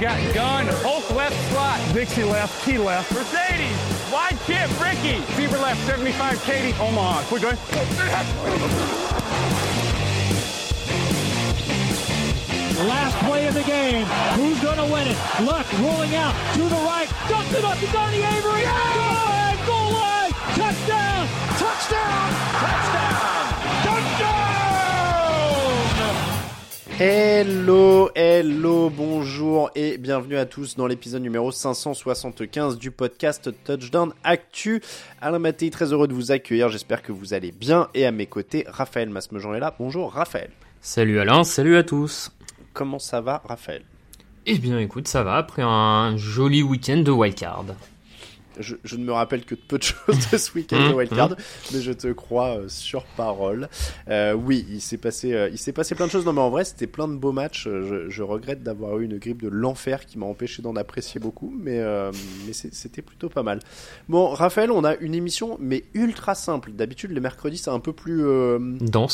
Got gun, Hulk left slot. Dixie left, Key left. Mercedes, wide chip, Ricky. Fever left, 75, Katie, Omaha. Quick going. Last play of the game. Who's going to win it? Luck rolling out to the right. Dumps it up to Donnie Avery. Good! Touchdown! Touchdown! Touchdown! Touchdown! Hello, hello, bonjour et bienvenue à tous dans l'épisode numéro 575 du podcast Touchdown Actu. Alain Mattei, très heureux de vous accueillir, j'espère que vous allez bien et à mes côtés, Raphaël Masmejean est là. Bonjour Raphaël. Salut Alain, salut à tous. Comment ça va Raphaël? Eh bien écoute, ça va après un joli week-end de wildcard. Je, je ne me rappelle que de peu de choses de ce week-end de Wildcard, mais je te crois euh, sur parole. Euh, oui, il s'est passé, euh, il s'est passé plein de choses. Non, mais en vrai, c'était plein de beaux matchs. Je, je regrette d'avoir eu une grippe de l'enfer qui m'a empêché d'en apprécier beaucoup, mais, c'était plutôt pas mal. Bon, Raphaël, on a une émission, mais ultra simple. D'habitude, les mercredis, c'est un peu plus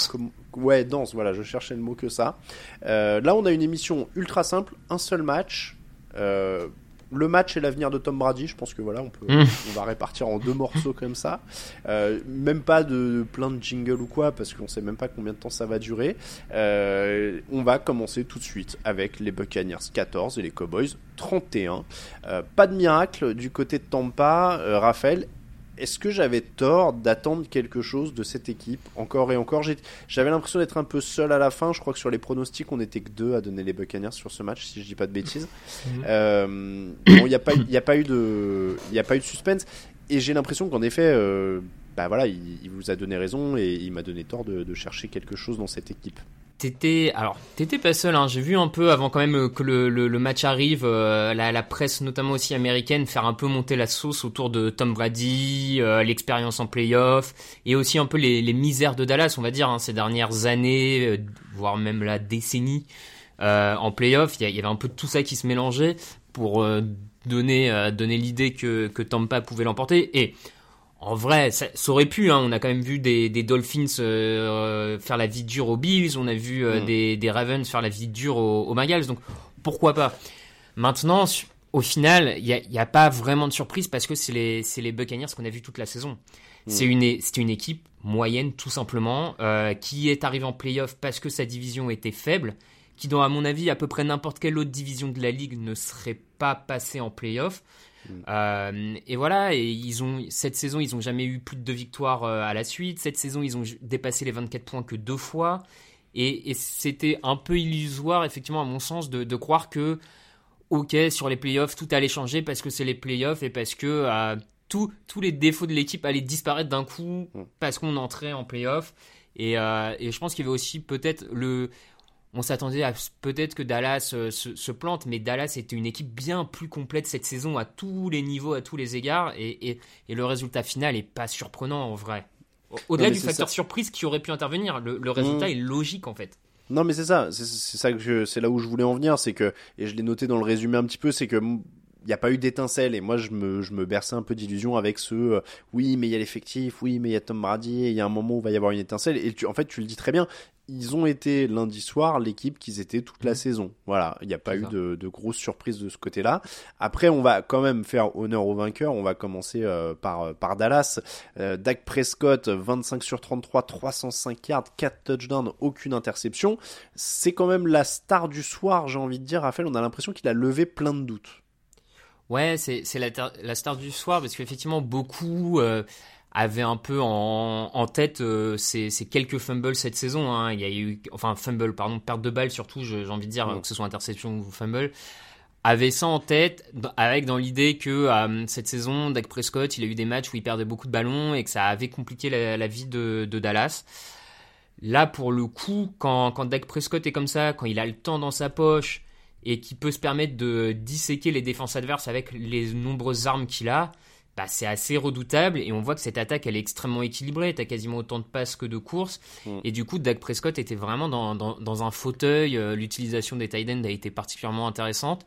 comme- Ouais, dense, voilà, je cherchais le mot que ça. Là, on a une émission ultra simple, un seul match. Euh, le match et l'avenir de Tom Brady, je pense que voilà, on, peut, Mm. on va répartir en deux morceaux comme ça. Euh, même pas de plein de jingle ou quoi, parce qu'on sait même pas combien de temps ça va durer. Euh, on va commencer tout de suite avec les Buccaneers 14 et les Cowboys 31. Euh, pas de miracle du côté de Tampa. Euh, Raphaël, est-ce que j'avais tort d'attendre quelque chose de cette équipe encore et encore? J'avais l'impression d'être un peu seul à la fin. Je crois que sur les pronostics, on était que deux à donner les Buccaneers sur ce match, si je dis pas de bêtises. Euh, bon, il n'y a, pas eu- il y a, pas eu de- il y a pas eu de suspense. Et j'ai l'impression qu'en effet, euh, bah voilà, il, il vous a donné raison et il m'a donné tort de, de chercher quelque chose dans cette équipe. T'étais, alors, t'étais pas seul, hein. J'ai vu un peu avant quand même euh, que le, le, match arrive, euh, la, la presse, notamment aussi américaine, faire un peu monter la sauce autour de Tom Brady, euh, l'expérience en playoff, et aussi un peu les, les misères de Dallas, on va dire, hein, ces dernières années, euh, voire même la décennie en playoff. Il y, y avait un peu tout ça qui se mélangeait pour donner, donner l'idée que, que Tampa pouvait l'emporter. Et en vrai, ça, ça aurait pu. Hein. On a quand même vu des, des Dolphins euh, faire la vie dure aux Bills. On a vu euh, Mm. des, des Ravens faire la vie dure aux, aux Bengals. Donc pourquoi pas? Maintenant, au final, il n'y a, pas vraiment de surprise parce que c'est les, Buccaneers qu'on a vu toute la saison. C'est une, équipe moyenne, tout simplement, euh, qui est arrivée en playoff parce que sa division était faible, qui, dans, à mon avis, à peu près n'importe quelle autre division de la ligue ne serait pas passée en playoff. Euh, et voilà, et ils ont cette saison, ils ont jamais eu plus de deux victoires euh, à la suite. Cette saison, ils ont dépassé les 24 points que deux fois. Et, et c'était un peu illusoire, effectivement, à mon sens, de, de croire que, ok, sur les playoffs, tout allait changer parce que c'est les playoffs et parce que euh, tout- tous les défauts de l'équipe allaient disparaître d'un coup Mm. parce qu'on entrait en playoffs. Et, euh, et je pense qu'il y avait aussi peut-être le. On s'attendait à peut-être que Dallas euh, se, se plante, mais Dallas était une équipe bien plus complète cette saison à tous les niveaux, à tous les égards, et, et- et le résultat final est pas surprenant en vrai. Au- Au-delà du facteur ça. surprise qui aurait pu intervenir, le, le résultat Mm. est logique en fait. Non, mais c'est ça, c'est ça que c'est là où je voulais en venir, c'est que et je l'ai noté dans le résumé un petit peu, c'est que il n'y a pas eu d'étincelle et moi je me, je me berçais un peu d'illusion avec ce euh, oui mais il y a l'effectif, oui mais il y a Tom Brady, et il y a un moment où il va y avoir une étincelle et tu, en fait tu le dis très bien, ils ont été lundi soir l'équipe qu'ils étaient toute la saison. Voilà, il n'y a pas eu de, de grosses surprises de ce côté-là. Après, on va quand même faire honneur aux vainqueurs. On va commencer euh, par, par Dallas. Euh, Dak Prescott, 25 sur 33, 305 yards, 4 touchdowns, aucune interception. C'est quand même la star du soir, j'ai envie de dire. Raphaël, on a l'impression qu'il a levé plein de doutes. Ouais, c'est c'est la, la star du soir parce qu'effectivement beaucoup. euh, avait un peu en, en tête euh, ces, ces quelques fumbles cette saison. Hein. Il y a eu, enfin fumble, pardon, perte de balle surtout, j'ai envie de dire, Mm. que ce soit interception ou fumble, avait ça en tête, avec dans l'idée que euh, cette saison, Dak Prescott, il a eu des matchs où il perdait beaucoup de ballons et que ça avait compliqué la, la vie de, de Dallas. Là, pour le coup, quand, quand Dak Prescott est comme ça, quand il a le temps dans sa poche et qu'il peut se permettre de disséquer les défenses adverses avec les nombreuses armes qu'il a, bah, c'est assez redoutable et on voit que cette attaque elle est extrêmement équilibrée. T'as quasiment autant de passes que de courses Mm. et du coup Dak Prescott était vraiment dans, dans, dans un fauteuil. Euh, L'utilisation des tight ends a été particulièrement intéressante.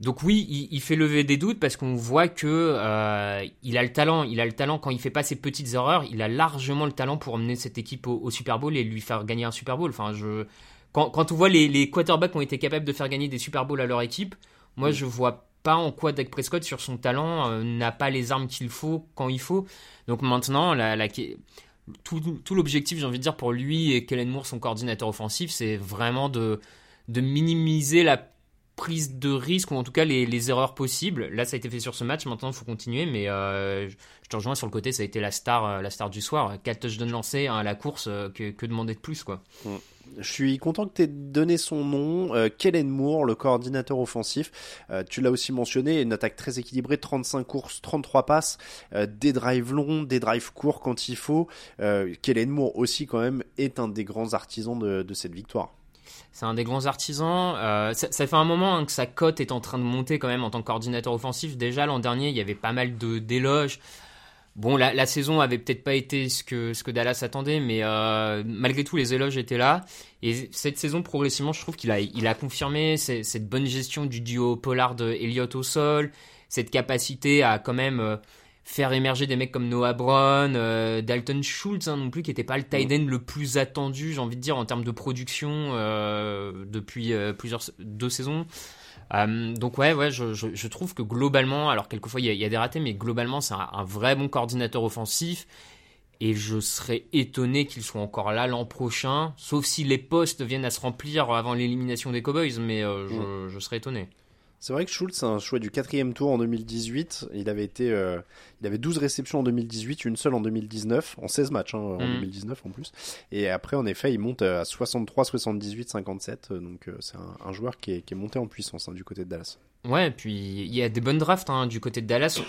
Donc oui, il, il fait lever des doutes parce qu'on voit que euh, il a le talent. Il a le talent quand il fait pas ses petites erreurs. Il a largement le talent pour emmener cette équipe au, au Super Bowl et lui faire gagner un Super Bowl. Enfin, je quand, quand on voit les, les quarterbacks qui ont été capables de faire gagner des Super Bowls à leur équipe, moi je vois pas en quoi Dak Prescott sur son talent euh, n'a pas les armes qu'il faut quand il faut. Donc maintenant, la, la- tout, tout l'objectif, j'ai envie de dire, pour lui et Kellen Moore, son coordinateur offensif, c'est vraiment de, de minimiser la prise de risque ou en tout cas les, erreurs possibles. Là, ça a été fait sur ce match. Maintenant, il faut continuer. Mais euh, je te rejoins sur le côté. Ça a été la star, euh, la star du soir. 4 touchdowns lancés hein, à la course. euh, que, demander de plus, quoi. Je suis content que tu aies donné son nom, Kellen Moore, le coordinateur offensif. Tu l'as aussi mentionné, une attaque très équilibrée, 35 courses, 33 passes, des drives longs, des drives courts quand il faut. Kellen Moore aussi quand même est un des grands artisans de cette victoire. C'est un des grands artisans. Euh, ça, fait un moment hein, que sa cote est en train de monter quand même en tant que coordinateur offensif. Déjà l'an dernier, il y avait pas mal de d'éloges. Bon, la, saison avait peut-être pas été ce que, Dallas attendait, mais euh, malgré tout, les éloges étaient là. Et cette saison, progressivement, je trouve qu'il a, confirmé ces- cette bonne gestion du duo Pollard-Elliott au sol, cette capacité à quand même euh, faire émerger des mecs comme Noah Brown, euh, Dalton Schultz hein, non plus, qui n'était pas le tight end le plus attendu, j'ai envie de dire, en termes de production euh, depuis euh, plusieurs deux saisons. Donc ouais, ouais, je, je, je trouve que globalement, alors quelquefois il y, a- il y a des ratés, mais globalement c'est un, un vrai bon coordinateur offensif. Et je serais étonné qu'il soit encore là l'an prochain, sauf si les postes viennent à se remplir avant l'élimination des Cowboys, mais euh, je, je serais étonné. C'est vrai que Schultz, c'est un choix du quatrième tour en 2018. Il avait été, euh, il avait 12 réceptions en 2018, une seule en 2019, en 16 matchs hein, en Mm. 2019 en plus. Et après, en effet, il monte à 63, 78, 57. euh, Donc euh, c'est un, un joueur qui est, qui est monté en puissance hein, du côté de Dallas. Ouais, puis il y a des bonnes drafts hein, du côté de Dallas.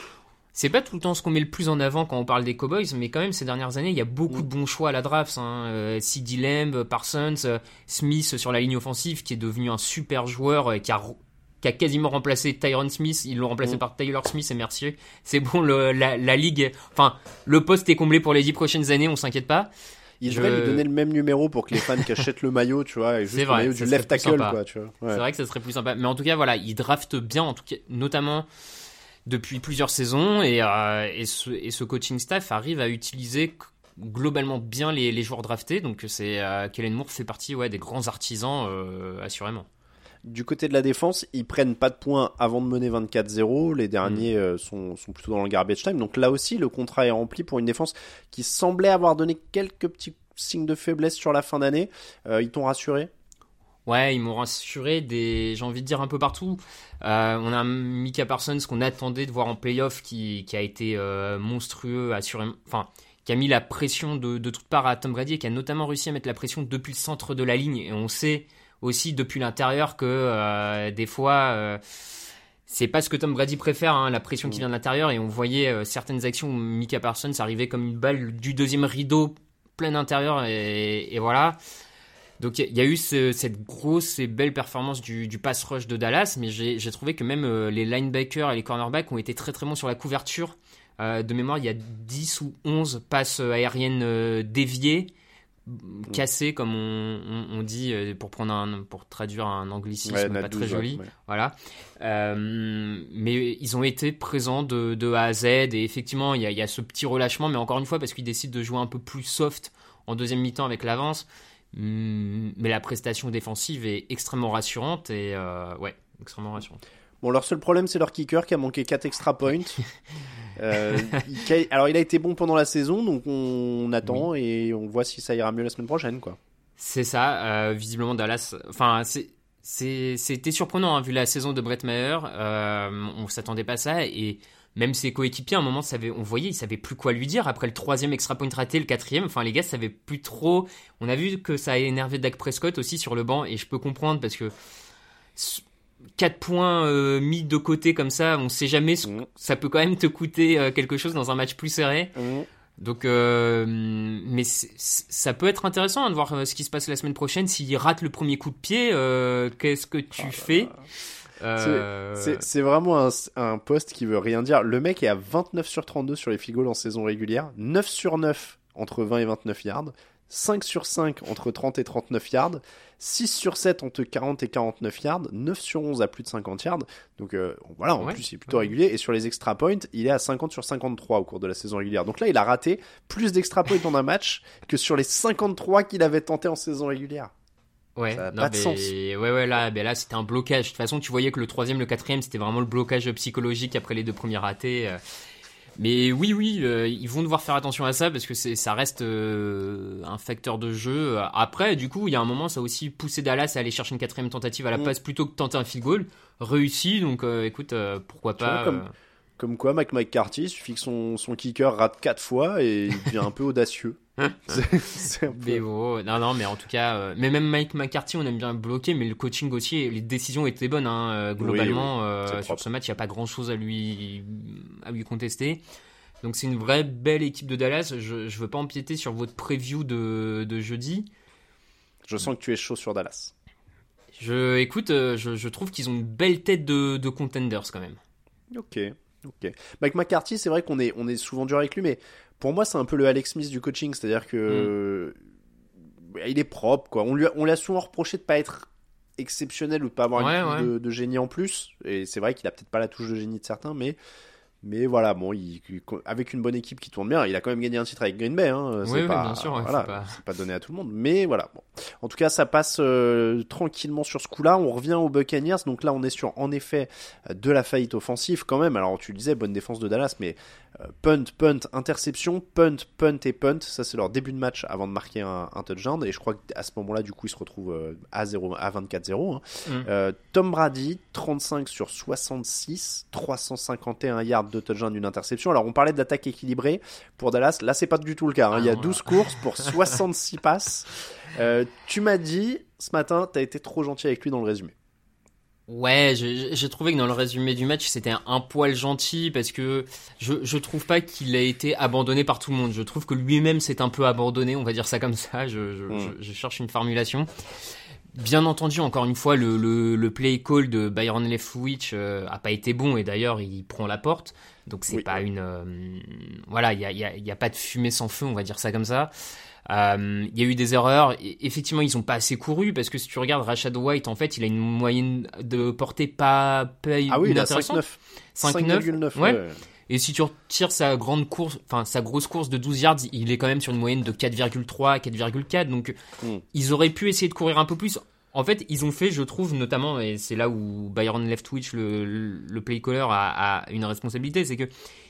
C'est pas tout le temps ce qu'on met le plus en avant quand on parle des Cowboys, mais quand même ces dernières années, il y a beaucoup de bons choix à la draft. Hein. Euh, CD Lamb, Parsons, Smith sur la ligne offensive, qui est devenu un super joueur, euh, qui a qui a quasiment remplacé Tyron Smith. Ils l'ont remplacé Mm. par Taylor Smith et Mercier. C'est bon, le, la, la ligue, enfin, le poste est comblé pour les dix prochaines années, on s'inquiète pas. Il Je- devrait lui donner le même numéro pour que les fans qui achètent le maillot, tu vois, et juste C'est le vrai, maillot du left tackle, quoi, tu vois. Ouais. C'est vrai que ça serait plus sympa. Mais en tout cas, voilà, il drafte bien, en tout cas, notamment depuis plusieurs saisons. Et, euh, et, ce, et ce coaching staff arrive à utiliser globalement bien les, les joueurs draftés. Donc, c'est euh, Kellen Moore fait partie ouais, des grands artisans, euh, assurément. Du côté de la défense, ils prennent pas de points avant de mener 24-0. Les derniers Mm. euh, sont, sont plutôt dans le garbage time. Donc là aussi, le contrat est rempli pour une défense qui semblait avoir donné quelques petits signes de faiblesse sur la fin d'année. Euh, ils t'ont rassuré? Ouais, ils m'ont rassuré des, j'ai envie de dire un peu partout. Euh, on a Mika Parsons qu'on attendait de voir en playoff qui, qui a été euh, monstrueux, assurément. Enfin, qui a mis la pression de, de toutes parts à Tom Brady et qui a notamment réussi à mettre la pression depuis le centre de la ligne. Et on sait aussi depuis l'intérieur que euh, des fois. euh, c'est pas ce que Tom Brady préfère, hein, la pression qui vient de l'intérieur, et on voyait euh, certaines actions où Mika Parsons arrivait comme une balle du deuxième rideau plein intérieur, et, et voilà. Donc il y, a eu ce- cette grosse et belle performance du, du pass rush de Dallas, mais j'ai trouvé que même les linebackers et les cornerbacks ont été très très bons sur la couverture. De mémoire, il y a 10 ou 11 passes aériennes déviées, cassées comme on, on- on dit euh, pour prendre un, pour traduire un anglicisme Ouais, pas très 12, joli. ouais. Voilà. Euh, mais ils ont été présents de, de A à Z et effectivement il y y a ce petit relâchement, mais encore une fois parce qu'ils décident de jouer un peu plus soft en deuxième mi-temps avec l'avance. Hum, Mais la prestation défensive est extrêmement rassurante et euh, ouais, extrêmement rassurante. Bon, leur seul problème, c'est leur kicker qui a manqué 4 extra points. Euh, il- alors, il a été bon pendant la saison, donc on, on attend et on voit si ça ira mieux la semaine prochaine, quoi. C'est ça, euh, visiblement Dallas. Enfin, c'est c'était surprenant hein, vu la saison de Brett Maher. Euh, on s'attendait pas à ça et même ses coéquipiers, à un moment, on voyait, ils savaient plus quoi lui dire. Après le troisième extra point raté, le quatrième, enfin, les gars savaient plus trop. On a vu que ça a énervé Dak Prescott aussi sur le banc, et je peux comprendre parce que 4 points euh, mis de côté comme ça, on sait jamais, ce- Mhm. ça peut quand même te coûter euh, quelque chose dans un match plus serré. Donc, euh, mais ça peut être intéressant hein, de voir ce qui se passe la semaine prochaine. S'il rate le premier coup de pied, qu'est-ce que tu fais? Euh, C'est vraiment un, un poste qui veut rien dire. Le mec est à 29 sur 32 sur les field goals en saison régulière, 9 sur 9 entre 20 et 29 yards, 5 sur 5 entre 30 et 39 yards, 6 sur 7 entre 40 et 49 yards, 9 sur 11 à plus de 50 yards. Donc euh, voilà, en Ouais. plus il est plutôt régulier. Et sur les extra points, il est à 50 sur 53 au cours de la saison régulière. Donc là, il a raté plus d'extra points en un match que sur les 53 qu'il avait tenté en saison régulière. Ouais, Ça a non, pas de mais- sens. Ouais, ouais, là, ben là, c'était un blocage. De toute façon, tu voyais que le troisième, le quatrième, c'était vraiment le blocage psychologique après les deux premiers ratés. Mais oui, oui, euh, ils vont devoir faire attention à ça parce que ça reste euh, un facteur de jeu. Après, du coup, il y a un moment, ça a aussi poussé Dallas à aller chercher une quatrième tentative à la Mm. passe plutôt que de tenter un field goal. Réussi, donc euh, écoute, euh, pourquoi Tu vois, pas. comme- Comme quoi, Mike McCarthy, il suffit que son, son kicker rate 4 fois et il devient un peu audacieux. C'est- c'est un peu- Mais bon, non, non, mais en tout cas, euh, mais même Mike McCarthy, on aime bien bloquer, mais le coaching aussi, les décisions étaient bonnes, hein, euh, globalement. oui, euh, c'est sur ce match, il n'y a pas grand chose à lui, à lui contester. Donc c'est une vraie belle équipe de Dallas. Je ne veux pas empiéter sur votre preview de, de jeudi. Je sens que tu es chaud sur Dallas. Je, écoute, je, je trouve qu'ils ont une belle tête de, de contenders quand même. Ok, ok. Mike McCarthy, c'est vrai qu'on est, on est souvent dur avec lui, mais pour moi, c'est un peu le Alex Smith du coaching, c'est-à-dire que bah, il est propre, quoi. On lui, a- on l'a souvent reproché de pas être exceptionnel ou de pas avoir Ouais, une ouais. de, de génie en plus, et c'est vrai qu'il a peut-être pas la touche de génie de certains, mais mais voilà, bon, il, avec une bonne équipe qui tourne bien, il a quand même gagné un titre avec Green Bay. Hein, c'est Oui, oui, pas, bien sûr, ouais, voilà, faut pas- c'est pas donné à tout le monde, mais voilà. Bon. En tout cas, ça passe euh, tranquillement sur ce coup-là. On revient aux Buccaneers. Donc là, on est sur, en effet, de la faillite offensive quand même. Alors, tu le disais, bonne défense de Dallas, mais euh, punt, punt, interception, punt, punt et punt. Ça, c'est leur début de match avant de marquer un, un touchdown. Et je crois qu'à ce moment-là, du coup, ils se retrouvent euh, à, 0, à 24-0. hein. Mm. Euh, Tom Brady, 35 sur 66, 351 yards de touchdown, une interception. Alors, on parlait d'attaque équilibrée pour Dallas. Là, c'est pas du tout le cas. hein. Ah Il y a non, 12 courses pour 66 passes. Euh, tu m'as dit ce matin, t'as été trop gentil avec lui dans le résumé. Ouais, j'ai trouvé que dans le résumé du match, c'était un, un poil gentil parce que je, je trouve pas qu'il a été abandonné par tout le monde. Je trouve que lui-même s'est un peu abandonné, on va dire ça comme ça. Je, je, Mm. je- je cherche une formulation. Bien entendu, encore une fois, le, le, le play call de Byron Leftwich euh, a pas été bon et d'ailleurs il prend la porte. Donc c'est Oui. pas une euh, voilà, il y a, y, a, y a pas de fumée sans feu, on va dire ça comme ça. Euh, Il y a eu des erreurs. Et effectivement, ils ont pas assez couru parce que si tu regardes Rashad White, en fait, il a une moyenne de portée pas, pas Ah oui, il a inintéressante. 5-9. 5-9, 5,9. ouais. ouais. Et si tu retires sa grande course, enfin sa grosse course de 12 yards, il est quand même sur une moyenne de 4,3, 4,4. Donc Mm. ils auraient pu essayer de courir un peu plus. En fait, ils ont fait, je trouve, notamment, et c'est là où Byron Leftwich, le, le play caller, a, a une responsabilité, c'est que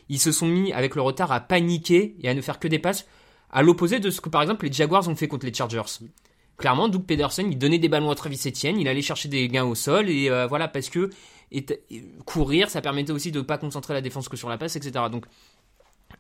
ils se sont mis avec le retard à paniquer et à ne faire que des passes, à l'opposé de ce que par exemple les Jaguars ont fait contre les Chargers. Clairement, Doug Pederson, il donnait des ballons à Travis Etienne, il allait chercher des gains au sol et euh, voilà parce que et courir, ça permettait aussi de ne pas concentrer la défense que sur la passe, etc. Donc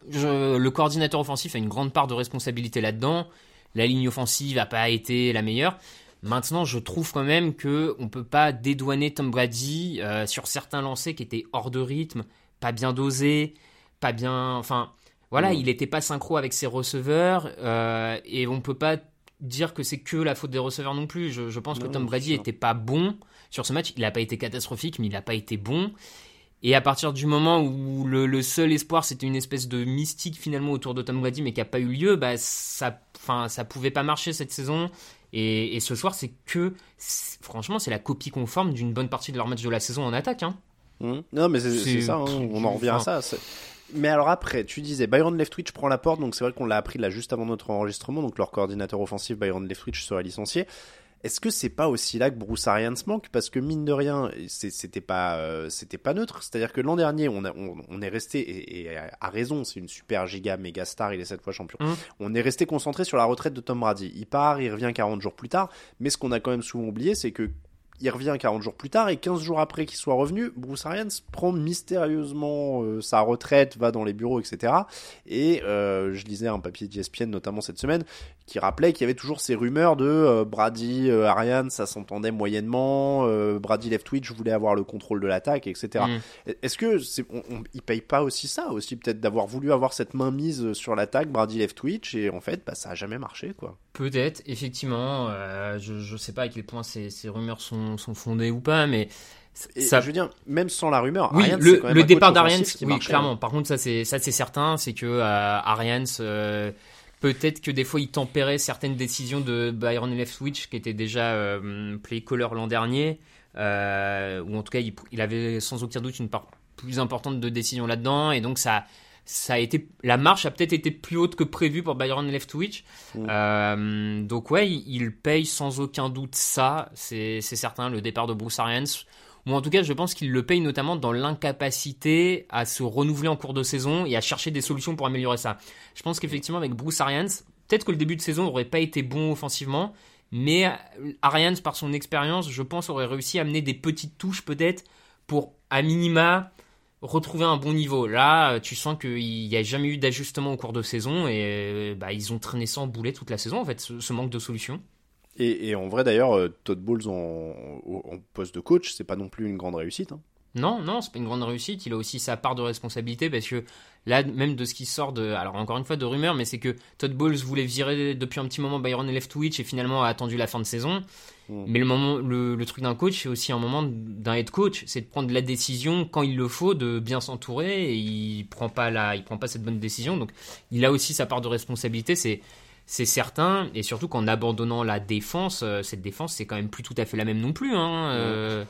je- le coordinateur offensif a une grande part de responsabilité là-dedans. La ligne offensive n'a pas été la meilleure. Maintenant, je trouve quand même que on peut pas dédouaner Tom Brady euh, sur certains lancers qui étaient hors de rythme, pas bien dosés, pas bien. Enfin, voilà, il n'était pas synchro avec ses receveurs euh, et on peut pas dire que c'est que la faute des receveurs non plus. Je, je pense que Tom Brady sûr. était pas bon sur ce match. Il n'a pas été catastrophique, mais il n'a pas été bon. Et à partir du moment où le, le seul espoir c'était une espèce de mystique finalement autour de Tom Brady, mais qui n'a pas eu lieu, bah ça, enfin ça pouvait pas marcher cette saison. Et, et ce soir, c'est que, franchement, c'est la copie conforme d'une bonne partie de leur match de la saison en attaque. Hein. Hum. Non, mais c'est ça, hein, on en revient à ça. Mais alors après, tu disais Byron Leftwich prend la porte, donc c'est vrai qu'on l'a appris là juste avant notre enregistrement, donc leur coordinateur offensif Byron Leftwich serait licencié. Est-ce que c'est pas aussi là que Bruce Arians manque? Parce que mine de rien, c'est- c'était pas, euh, c'était pas neutre. C'est-à-dire que l'an dernier, on, a- on, on est resté, et, et à raison, c'est une super giga méga star, il est cette fois champion. Mhm. On est resté concentré sur la retraite de Tom Brady. Il part, il revient 40 jours plus tard, mais ce qu'on a quand même souvent oublié, c'est que il revient 40 jours plus tard et 15 jours après qu'il soit revenu, Bruce Arians prend mystérieusement euh, sa retraite, va dans les bureaux, etc. Et euh, je lisais un papier d'ESPN notamment cette semaine qui rappelait qu'il y avait toujours ces rumeurs de euh, Brady, Arians, ça s'entendait moyennement, Brady Leftwich voulait avoir le contrôle de l'attaque, etc. Mm. Est-ce que c'est, on, il paye pas aussi ça aussi peut-être d'avoir voulu avoir cette main mise sur l'attaque Brady Leftwich et en fait bah, ça a jamais marché quoi. Peut-être effectivement, je je sais pas à quel point ces, ces rumeurs sont, sont fondées ou pas, mais ça... je veux dire, même sans la rumeur, oui, le, départ d'Arians, oui, clairement. Par contre, ça c'est ça c'est certain, c'est que euh, Arians, euh, peut-être que des fois il tempérait certaines décisions de Byron Leftwich qui était déjà euh, play caller l'an dernier, euh, ou en tout cas il, il, avait sans aucun doute une part plus importante de décision là-dedans, et donc ça ça a été la marche a peut-être été plus haute que prévu pour Byron Leftwich. Mm. Euh, donc ouais, il, paye sans aucun doute ça, c'est certain, le départ de Bruce Arians. Ou en tout cas, je pense qu'il le paye notamment dans l'incapacité à se renouveler en cours de saison et à chercher des solutions pour améliorer ça. Je pense qu'effectivement, avec Bruce Arians, peut-être que le début de saison n'aurait pas été bon offensivement, mais Arians, par son expérience, je pense, aurait réussi à amener des petites touches peut-être pour, à minima, retrouver un bon niveau. Là, tu sens qu'il n'y a jamais eu d'ajustement au cours de saison et bah, ils ont traîné sans boulet toute la saison, en fait, ce, manque de solutions. Et, en vrai, d'ailleurs, euh, Todd Bowles en, en, poste de coach, c'est pas non plus une grande réussite. Hein. Non, non, c'est pas une grande réussite. Il a aussi sa part de responsabilité parce que là, même de ce qui sort de, alors encore une fois de rumeurs, mais c'est que Todd Bowles voulait virer depuis un petit moment Byron Leftwich et finalement a attendu la fin de saison. Hmm. Mais le moment, le, truc d'un coach, c'est aussi un moment d'un head coach, c'est de prendre la décision quand il le faut, de bien s'entourer. Et il prend pas la, il prend pas cette bonne décision. Donc, il a aussi sa part de responsabilité. C'est c'est certain, et surtout qu'en abandonnant la défense, euh, cette défense, c'est quand même plus tout à fait la même non plus. Hein, euh,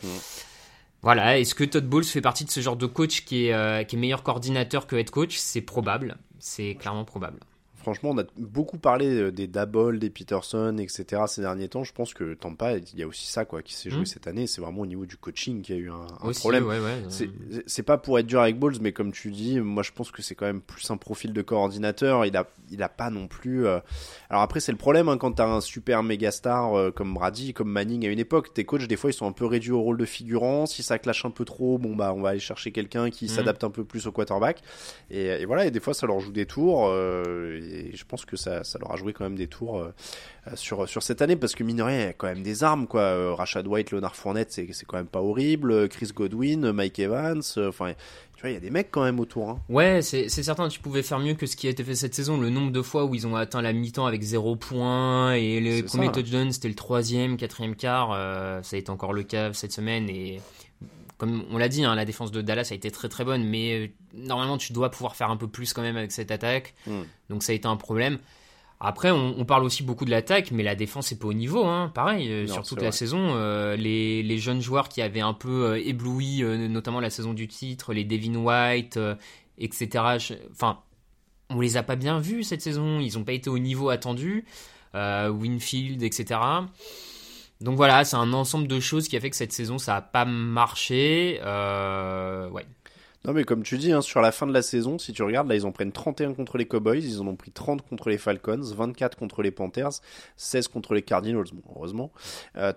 voilà, est-ce que Todd Bowles fait partie de ce genre de coach qui est, euh, qui est meilleur coordinateur que head coach? C'est probable, c'est clairement probable. Franchement, on a beaucoup parlé euh, des Dabol, des Peterson, etc. ces derniers temps. Je pense que Tampa, il y a aussi ça quoi qui s'est joué hmm. cette année. C'est vraiment au niveau du coaching qu'il y a eu un, problème. c'est pas pour être dur avec Balls, mais comme tu dis, moi je pense que c'est quand même plus un profil de coordinateur. Il a, il a pas non plus. Euh, alors après, c'est le problème hein, quand t'as un super méga star euh, comme Brady, comme Manning à une époque. Tes coachs, des fois, ils sont un peu réduits au rôle de figurant. Si ça clash un peu trop, bon bah on va aller chercher quelqu'un qui hmm. s'adapte un peu plus au quarterback. Et, voilà, et des fois, ça leur joue des tours et je pense que ça, ça leur a joué quand même des tours euh, euh, sur, sur cette année parce que mine de rien, il y a quand même des armes quoi. Euh, Rashad White, Leonard Fournette, c'est, c'est quand même pas horrible. Chris Godwin, Mike Evans, enfin. tu vois, il y a des mecs quand même autour. Hein. Ouais, c'est, c'est certain, tu pouvais faire mieux que ce qui a été fait cette saison. Le nombre de fois où ils ont atteint la mi-temps avec 0 points et les premiers touchdowns, c'était le troisième, quatrième quart. ça a été encore le cas cette semaine et comme on l'a dit, hein, la défense de Dallas a été très très bonne, mais euh, normalement tu dois pouvoir faire un peu plus quand même avec cette attaque. Hmm. Donc ça a été un problème. Après, on, parle aussi beaucoup de l'attaque, mais la défense est pas au niveau. Hein. Pareil, euh, sur toute la saison, euh, les, jeunes joueurs qui avaient un peu ébloui, notamment la saison du titre, les Devin White, etc. Enfin, on les a pas bien vus cette saison. Ils n'ont pas été au niveau attendu. Winfield, etc. Donc voilà, c'est un ensemble de choses qui a fait que cette saison ça a pas marché. Euh, ouais, non, mais comme tu dis, hein, sur la fin de la saison, si tu regardes, là, ils en prennent 31 contre les Cowboys, ils en ont pris 30 contre les Falcons, 24 contre les Panthers, 16 contre les Cardinals, heureusement,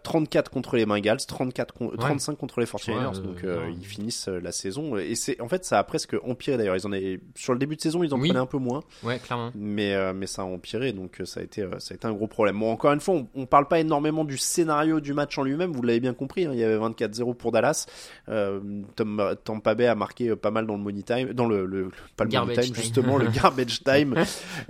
34 euh, contre les Bengals, 34 35 contre les 49ers, donc euh, ils finissent euh, la saison. Et c'est, en fait, ça a presque empiré d'ailleurs. Ils en avaient, sur le début de saison, ils en prenaient un peu moins. Ouais, clairement. Mais, mais ça a empiré, donc ça a été, ça a été un gros problème. Bon, encore une fois, on, parle pas énormément du scénario du match en lui-même, vous l'avez bien compris, hein, il y avait 24-0 pour Dallas. Tom, Tampa Bay a marqué pas mal dans le money time, dans le, le pas le money time, justement le garbage time,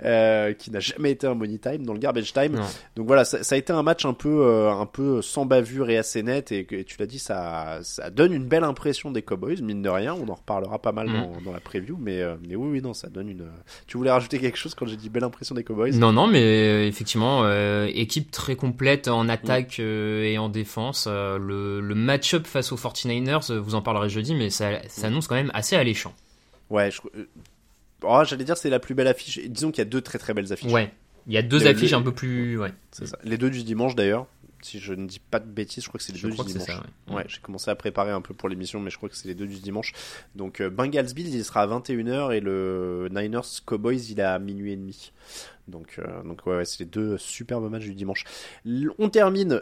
euh, qui n'a jamais été un money time, dans le garbage time. Donc voilà, ça, ça, a été un match un peu, euh, un peu sans bavure et assez net, et, tu l'as dit, ça, ça donne une belle impression des Cowboys, mine de rien. On en reparlera pas mal mm. dans, dans, la preview, mais, euh, mais oui, oui, non, ça donne une. Tu voulais rajouter quelque chose quand j'ai dit belle impression des Cowboys? Non, non, mais effectivement, équipe très complète en attaque mm. et en défense. le, le match-up face aux 49ers, vous en parlerez jeudi, mais ça, ça annonce quand même assez alléchant. Ouais, je... Euh, oh, j'allais dire c'est la plus belle affiche. Disons qu'il y a deux très très belles affiches. Ouais, il y a deux affiches un peu plus. Ouais. C'est ça. Les deux du dimanche d'ailleurs. Si je ne dis pas de bêtises, je crois que c'est les deux du dimanche. Ça, ouais, j'ai commencé à préparer un peu pour l'émission, mais je crois que c'est les deux du dimanche. Donc euh, Bengals Bills, il sera à 21h et le Niners Cowboys, il est à minuit et demi. Donc, euh, donc ouais, c'est les deux superbes matchs du dimanche. On termine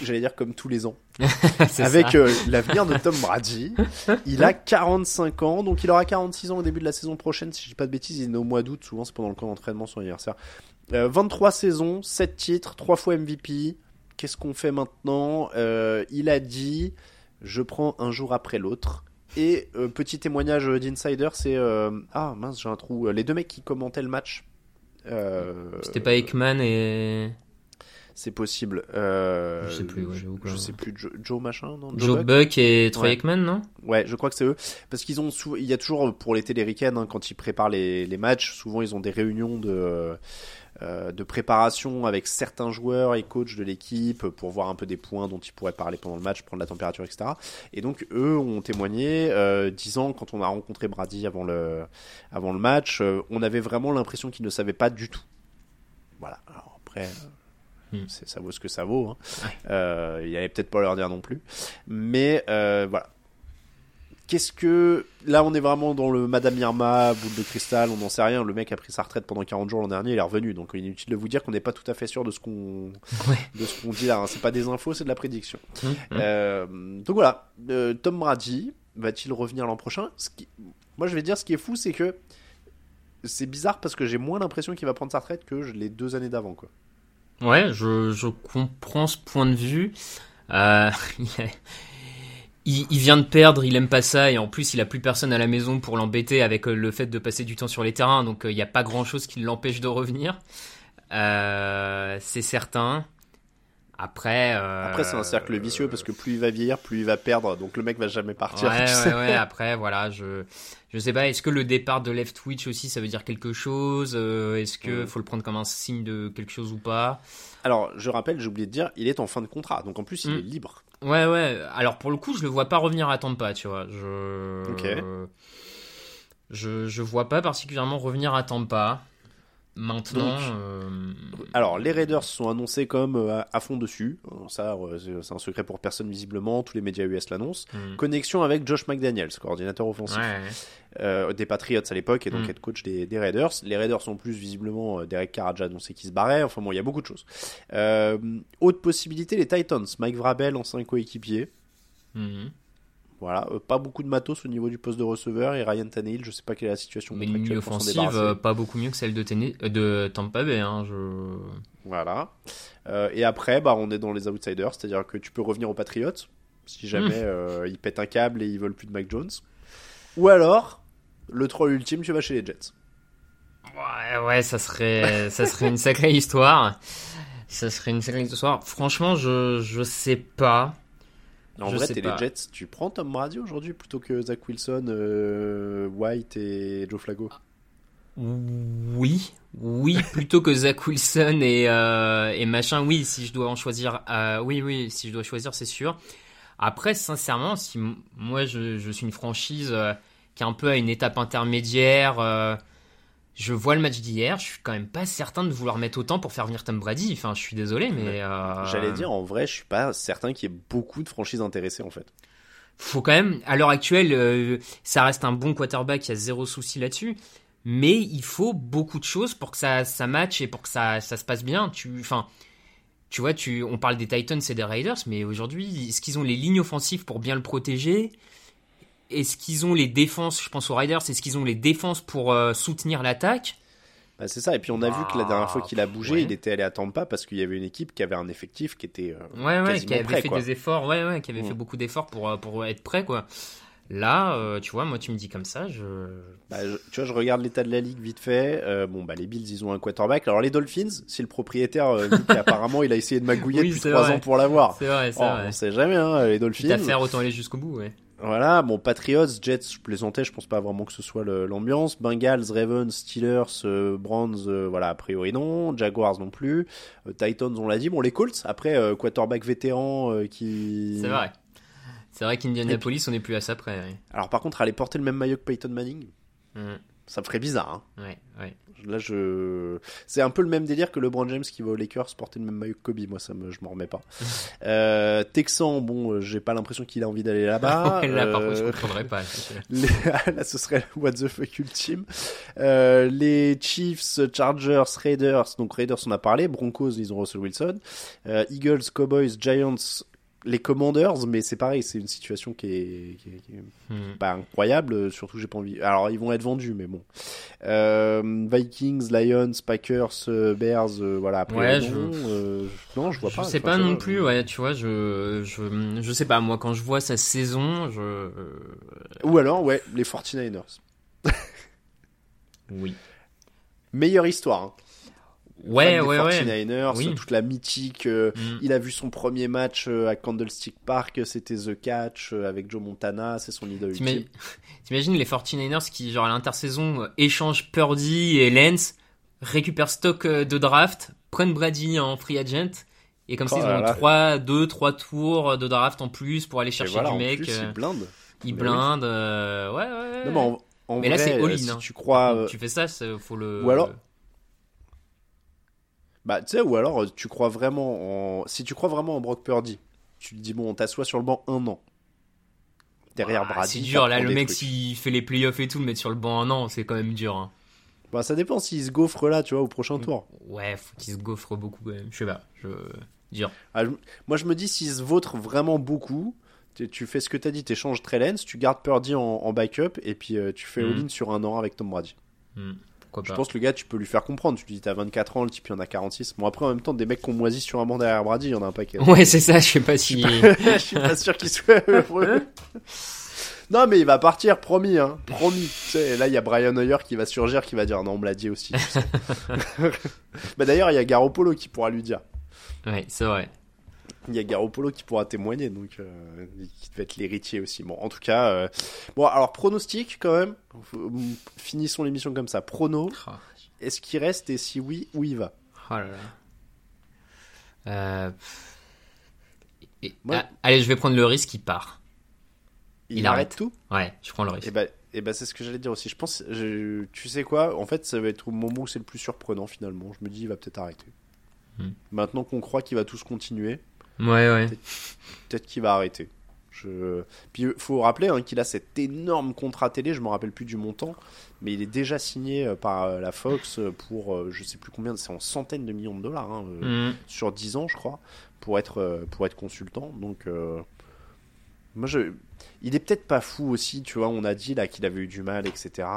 j'allais dire comme tous les ans, avec euh, l'avenir de Tom Brady. Il a 45 ans, donc il aura 46 ans au début de la saison prochaine, si je dis pas de bêtises, il est au mois d'août, souvent c'est pendant le camp d'entraînement, son anniversaire. Euh, 23 saisons, 7 titres, 3 fois MVP. Qu'est-ce qu'on fait maintenant? Euh, Il a dit, je prends un jour après l'autre. Et euh, petit témoignage d'insider, c'est... euh, ah mince, j'ai un trou. Les deux mecs qui commentaient le match. euh, C'était pas Ekman et C'est possible. Euh, Je sais plus, ouais, je sais plus. Joe, Joe machin, non Joe Buck Buck et Troy Ouais. Ekman, non? Ouais, je crois que c'est eux. Parce qu'ils ont sou- il y a toujours pour les téléricaines hein, quand ils préparent les, les matchs, souvent ils ont des réunions de euh, de préparation avec certains joueurs et coachs de l'équipe pour voir un peu des points dont ils pourraient parler pendant le match, prendre la température, etc. Et donc eux ont témoigné, euh, disant quand on a rencontré Brady avant le avant le match, euh, on avait vraiment l'impression qu'il ne savait pas du tout. Voilà. Alors après. Euh, Hmm. Ça vaut ce que ça vaut. Hein. Euh, il allait peut-être pas leur dire non plus. Mais euh, voilà. Qu'est-ce que. Là, on est vraiment dans le Madame Irma, boule de cristal, on n'en sait rien. Le mec a pris sa retraite pendant 40 jours l'an dernier, il est revenu. Donc, est inutile de vous dire qu'on n'est pas tout à fait sûr de ce qu'on Ouais. de ce qu'on dit là. hein. C'est pas des infos, c'est de la prédiction. Hum, hum. Euh, donc voilà. Euh, Tom Brady va-t-il revenir l'an prochain? Ce qui... Moi, je vais dire, ce qui est fou, c'est que c'est bizarre parce que j'ai moins l'impression qu'il va prendre sa retraite que les deux années d'avant, quoi. Ouais, je, je comprends ce point de vue. Euh, il, il vient de perdre, il aime pas ça, et en plus il a plus personne à la maison pour l'embêter avec euh, le fait de passer du temps sur les terrains, donc euh, il n'y a pas grand chose qui l'empêche de revenir. Euh, c'est certain. Après, euh, Après, c'est un cercle vicieux parce que plus il va vieillir, plus il va perdre. Donc le mec va jamais partir. Ouais, ouais, ouais, après, voilà, je, je sais pas, est-ce que le départ de Left Twitch aussi, ça veut dire quelque chose Euh, Est-ce que Ouais. faut le prendre comme un signe de quelque chose ou pas? Alors, je rappelle, j'ai oublié de dire, il est en fin de contrat. Donc en plus, il Mm. est libre. Ouais, ouais, alors pour le coup, je le vois pas revenir à Tampa, tu vois. Je... Ok. Je, je vois pas particulièrement revenir à Tampa. Maintenant, Donc, euh, Alors, les Raiders sont annoncés comme euh, à, fond dessus. Euh, Ça, euh, c'est- un secret pour personne visiblement. Tous les médias US l'annoncent. hmm. Connexion avec Josh McDaniels, coordinateur offensif ouais, des Patriots à l'époque et donc Mm. head coach des, des Raiders. Les Raiders sont plus visiblement Derek Carr a déjà annoncé qu'il se barrait. Enfin bon, il y a beaucoup de choses. Autre possibilité, les Titans. Mike Vrabel, ancien coéquipier. mhm. Voilà, euh, pas beaucoup de matos au niveau du poste de receveur et Ryan Tannehill, je sais pas quelle est la situation mais ligne offensive, euh, pas beaucoup mieux que celle de, euh, de Tampa Bay. Hein, je... Voilà. Et après, bah, on est dans les outsiders, c'est-à-dire que tu peux revenir aux Patriots si jamais Mm. euh, ils pètent un câble et ils veulent plus de Mac Jones. Ou alors, le troll ultime, tu vas chez les Jets. Ouais, ouais, ça serait, ça serait une sacrée histoire. Ça serait une sacrée histoire. Franchement, je, je sais pas. En Je vrai, t'es les. Jets, tu prends Tom Brady aujourd'hui plutôt que Zach Wilson, euh, White et Joe Flacco? Oui, oui, plutôt que Zach Wilson et, euh, et machin, oui, si je dois en choisir, euh, oui, oui, si je dois choisir, c'est sûr. Après, sincèrement, si moi je, je suis une franchise euh, qui est un peu à une étape intermédiaire, euh, je vois le match d'hier, je suis quand même pas certain de vouloir mettre autant pour faire venir Tom Brady. Enfin, je suis désolé, mais. euh, J'allais dire, en vrai, je suis pas certain qu'il y ait beaucoup de franchises intéressées en fait. faut quand même, à l'heure actuelle, euh, ça reste un bon quarterback, il y a zéro souci là-dessus. Mais il faut beaucoup de choses pour que ça, ça matche et pour que ça, ça se passe bien. Tu, enfin, tu vois, tu, on parle des Titans et des Raiders, mais aujourd'hui, est-ce qu'ils ont les lignes offensives pour bien le protéger? Est-ce qu'ils ont les défenses, je pense aux Raiders, est-ce qu'ils ont les défenses pour euh, soutenir l'attaque? Bah, c'est ça, et puis on a vu que la dernière fois qu'il a bougé, ouais. il était allé à Tampa parce qu'il y avait une équipe qui avait un effectif qui était euh, Ouais, ouais, qui avait prêt, fait quoi. des efforts, ouais, ouais, qui avait Mm. fait beaucoup d'efforts pour, euh, pour être prêt, quoi. Là, euh, tu vois, moi, tu me dis comme ça, je. Bah, je- tu vois, je regarde l'état de la ligue vite fait. Euh, bon, bah, les Bills, ils ont un quarterback. Alors, les Dolphins, si le propriétaire, euh, dit qu'apparemment, il a essayé de magouiller Oui, depuis trois ans pour l'avoir. C'est vrai, c'est Oh, vrai. on sait jamais, hein, les Dolphins. À faire autant aller jusqu'au bout, ouais. Voilà, bon, Patriots, Jets, je plaisantais, je pense pas vraiment que ce soit l'ambiance. Bengals, Ravens, Steelers, euh, Browns, euh, voilà, a priori non. Jaguars non plus. Euh, Titans, on l'a dit. Bon, les Colts, après, euh, quarterback vétéran qui. C'est vrai. C'est vrai qu'Indianapolis, on n'est plus à ça près. Alors, par contre, aller porter le même maillot que Peyton Manning, Mm. Ça me ferait bizarre. Hein. Ouais, ouais. Là, je. C'est un peu le même délire que LeBron James qui va aux Lakers porter le même maillot que Kobe. Moi, ça me... je m'en remets pas. euh, Texan, bon, euh, j'ai pas l'impression qu'il a envie d'aller là-bas. Ouais, là, par contre, je Euh, comprendrais pas. les- Là, ce serait le what the fuck ultime. Euh, les Chiefs, Chargers, Raiders. Donc Raiders, on a parlé. Broncos, ils ont Russell Wilson. Euh, Eagles, Cowboys, Giants, les Commanders. Mais c'est pareil, c'est une situation qui est, qui est- qui est Hmm. pas incroyable. euh, Surtout, j'ai pas envie. Alors, ils vont être vendus, mais bon. Euh, Vikings, Lions, Packers, euh, Bears. euh, voilà. Après, Ouais, non, je- euh, non, je vois Je pas. sais Enfin, pas non plus, ouais, tu vois, je, je, je sais pas, moi, quand je vois sa saison, je. Ou alors, ouais, les 49ers. Oui. Meilleure histoire. Hein. Ouais, des ouais, ouais. 49ers, Oui. toute la mythique. euh, Mm. Il a vu son premier match euh, à Candlestick Park, c'était The Catch euh, avec Joe Montana, c'est son idole ultime. T'imagines les 49ers qui, genre, à l'intersaison, euh, échangent Purdy et Lance, récupèrent stock euh, de draft, prennent Brady en free agent, et comme Oh ça, ils là ont là. 3, 2, 3 tours de draft en plus pour aller chercher voilà, du en mec. plus, euh, il blinde. ils Mais blindent, euh, ouais, ouais. Non, mais en, en Mais là, c'est euh, all-in, si hein. tu crois. euh, Tu fais ça, faut le. Ou alors- Bah, tu sais, ou alors euh, tu crois vraiment en. Si tu crois vraiment en Brock Purdy, tu te dis, bon, on t'assoit sur le banc un an. Derrière Ah, Brady. C'est dur, là, le mec, s'il fait les playoffs et tout, le mettre sur le banc, non, c'est quand même dur. Hein. Bah, ça dépend s'il se gaufre là, tu vois, au prochain tour. Ouais, faut qu'il se gaufre beaucoup quand même. Je sais pas, je. Dur. Ah, je- Moi, je me dis, s'il se vautre vraiment beaucoup, tu, fais ce que t'as dit, t'échanges Trey Lance, tu gardes Purdy en, en backup, et puis euh, tu fais Mhm. all-in sur un an avec Tom Brady. Hmm, Pourquoi Je pas. pense que le gars, tu peux lui faire comprendre. Tu lui dis, t'as 24 ans, le type, il en a 46. Bon, après, en même temps, des mecs qu'on moisit sur un banc derrière Brady, il y en a un paquet. Ouais, c'est ça, je sais pas si. je suis pas sûr qu'il soit heureux. Non, mais il va partir, promis, hein. Promis. Tu sais, là, il y a Brian Hoyer qui va surgir, qui va dire, non, on me l'a dit aussi. bah, d'ailleurs, il y a Garoppolo qui pourra lui dire. ouais, c'est vrai. Il y a Garoppolo qui pourra témoigner, donc euh, qui devait être l'héritier aussi. Bon, en tout cas, euh, bon, alors pronostic quand même. Finissons l'émission comme ça. Prono. Oh, Est-ce qu'il reste et si oui, où il va? Oh là là. Euh, et- ah, allez, je vais prendre le risque, il part. Il, Il arrête arrête. tout? Ouais, je prends le risque. Et ben, et ben c'est ce que j'allais dire aussi. Je pense, je- tu sais quoi? En fait, ça va être au moment où c'est le plus surprenant finalement. Je me dis, il va peut-être arrêter. Hmm. Maintenant qu'on croit qu'il va tous continuer, Ouais, ouais. peut-être qu'il va arrêter. Je... Puis il faut rappeler hein, qu'il a cet énorme contrat télé, je me rappelle plus du montant, mais il est déjà signé euh, par euh, la Fox euh, pour euh, je sais plus combien, c'est en centaines de millions de dollars, hein, euh, Hmm. sur 10 ans je crois, pour être, euh, pour être consultant. Donc euh, moi je... il est peut-être pas fou aussi, tu vois, on a dit là qu'il avait eu du mal, etc.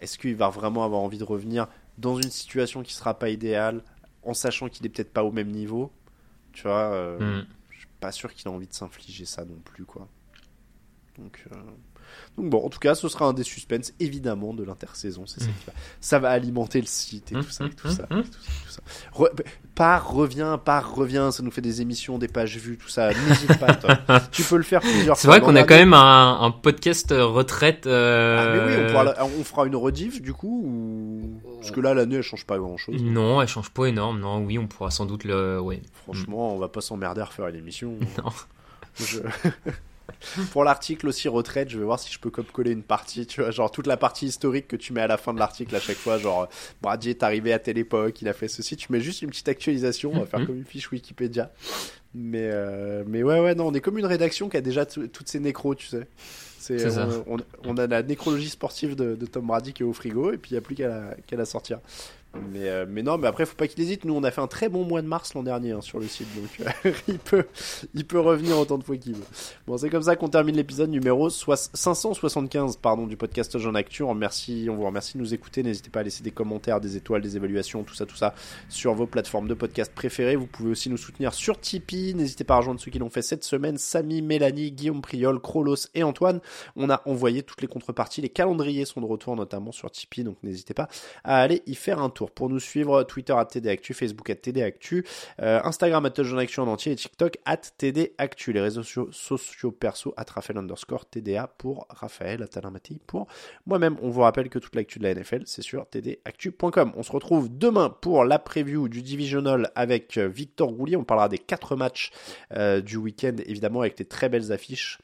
Est-ce qu'il va vraiment avoir envie de revenir dans une situation qui sera pas idéale, en sachant qu'il est peut-être pas au même niveau? Tu vois, euh, Hmm. je suis pas sûr qu'il a envie de s'infliger ça non plus, quoi. Donc, euh, donc bon, en tout cas, ce sera un des suspens, évidemment, de l'intersaison. C'est ça, qui va... ça va alimenter le site et tout ça, et tout ça, et tout ça, et tout ça. Re- Pars, reviens, pars, reviens. Ça nous fait des émissions, des pages vues, tout ça. N'hésite pas, toi. tu peux le faire plusieurs C'est fois. vrai qu'on a quand même un, un podcast euh, retraite. euh, Ah, mais oui, on, pourra la- on fera une rediff du coup ou... Parce que là, l'année, elle change pas grand chose. Non, elle change pas énorme. Non, oui, on pourra sans doute le. Ouais. Franchement, on va pas s'emmerder à refaire une émission. Non. Je- Pour l'article aussi retraite, je vais voir si je peux coller une partie, tu vois, genre toute la partie historique que tu mets à la fin de l'article à chaque fois, genre Brady est arrivé à telle époque, il a fait ceci, tu mets juste une petite actualisation, on va faire Mhm. comme une fiche Wikipédia. Mais euh, mais ouais ouais non, on est comme une rédaction qui a déjà tout- toutes ces nécros, tu sais. C'est ça. on, on- on a la nécrologie sportive de, de Tom Brady qui est au frigo et puis il n'y a plus qu'à la, qu'à la sortir. Mais, euh, mais non, mais après, faut pas qu'il hésite. Nous, on a fait un très bon mois de mars l'an dernier hein, sur le site, donc euh, il, peut, il peut revenir autant de fois qu'il veut. Bon, c'est comme ça qu'on termine l'épisode numéro soix- 575 pardon, du podcast Jean Actu. On, remercie, on vous remercie de nous écouter. N'hésitez pas à laisser des commentaires, des étoiles, des évaluations, tout ça, tout ça sur vos plateformes de podcast préférées. Vous pouvez aussi nous soutenir sur Tipeee. N'hésitez pas à rejoindre ceux qui l'ont fait cette semaine Samy, Mélanie, Guillaume Priol, Krolos et Antoine. On a envoyé toutes les contreparties. Les calendriers sont de retour, notamment sur Tipeee, donc n'hésitez pas à aller y faire un tour. Pour nous suivre, Twitter at TDActu, Facebook at TDActu, euh, Instagram at Actu en entier et TikTok at TDActu. Les réseaux sociaux, sociaux perso at Raphaël underscore TDA pour Raphaël Atalamati pour moi-même. On vous rappelle que toute l'actu de la NFL, c'est sur tdactu.com. On se retrouve demain pour la preview du Divisional avec euh, Victor Roulier. On parlera des quatre matchs euh, du week-end, évidemment, avec des très belles affiches.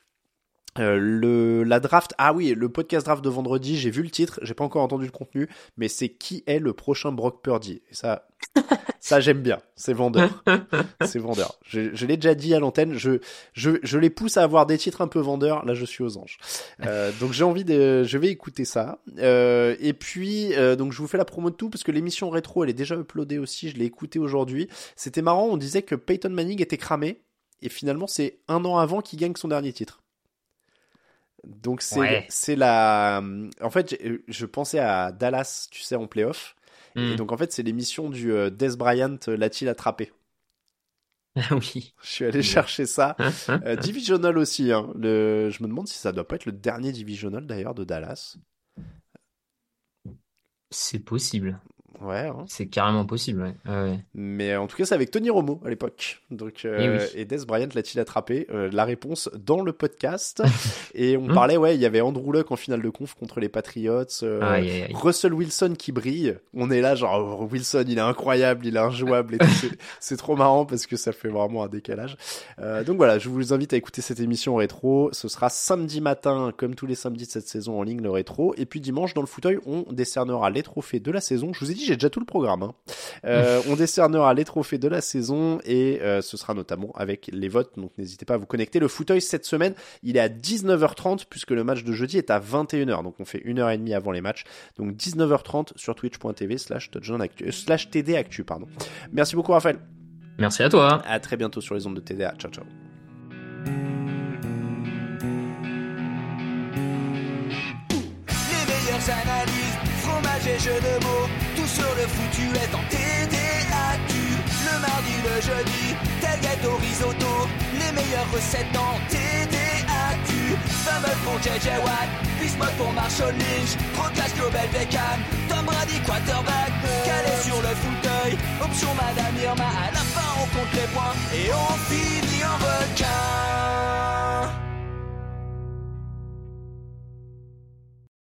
Euh, le la draft ah oui le podcast draft de vendredi j'ai vu le titre j'ai pas encore entendu le contenu mais c'est qui est le prochain Brock Purdy? Et ça ça j'aime bien. C'est vendeur. C'est vendeur. Je, je l'ai déjà dit à l'antenne je, je je les pousse à avoir des titres un peu vendeurs. Là je suis aux anges. Euh, donc j'ai envie de je vais écouter ça. Euh, et puis euh, donc je vous fais la promo de tout parce que l'émission rétro elle est déjà uploadée aussi. Je l'ai écoutée aujourd'hui. C'était marrant. On disait que Peyton Manning était cramé. Et finalement c'est un an avant qu'il gagne son dernier titre donc c'est Ouais. c'est la en fait je, je pensais à Dallas tu sais en playoff et Hmm. donc en fait c'est l'émission du euh, Des Bryant euh, l'a-t-il attrapé? Oui. je suis allé chercher ça Euh, divisional aussi hein. le je me demande si ça doit pas être le dernier divisional d'ailleurs de Dallas C'est possible. Ouais hein. C'est carrément possible, ouais. Ouais, ouais. mais en tout cas c'est avec Tony Romo à l'époque donc euh, Eh oui. et Des Bryant l'a-t-il attrapé Euh, la réponse dans le podcast et on Hmm. parlait ouais il y avait Andrew Luck en finale de conf contre les Patriots euh, Aïe, aïe, aïe. Russell Wilson qui brille, on est là genre oh, Wilson il est incroyable, il est injouable et. C'est- trop marrant parce que ça fait vraiment un décalage. Euh, donc voilà, je vous invite à écouter cette émission rétro. Ce sera samedi matin comme tous les samedis de cette saison en ligne le rétro et puis dimanche dans le fauteuil on décernera les trophées de la saison. Je vous ai dit j'ai déjà tout le programme. hein. Euh, on décernera les trophées de la saison et euh, ce sera notamment avec les votes. Donc n'hésitez pas à vous connecter. Le fauteuil cette semaine il est à 19h30 puisque le match de jeudi est à 21h. Donc on fait une heure et demie avant les matchs. Donc 19h30 sur twitch.tv slash euh, slash TD Actu, pardon. Merci beaucoup Raphaël. Merci à toi. À très bientôt sur les ondes de TDA. Ciao ciao. Les meilleures analyses, fromage et jeux de mots, sur le foutu est en TDAQ. Le mardi, le jeudi, tel gâteau risotto, les meilleures recettes en TDAQ. Fumble pour JJ Watt, Bismuth pour Marshall Lynch, Procast Global Beckham, Tom Brady quarterback, calé sur le fauteuil, option Madame Irma, à la fin on compte les points et on finit en requin.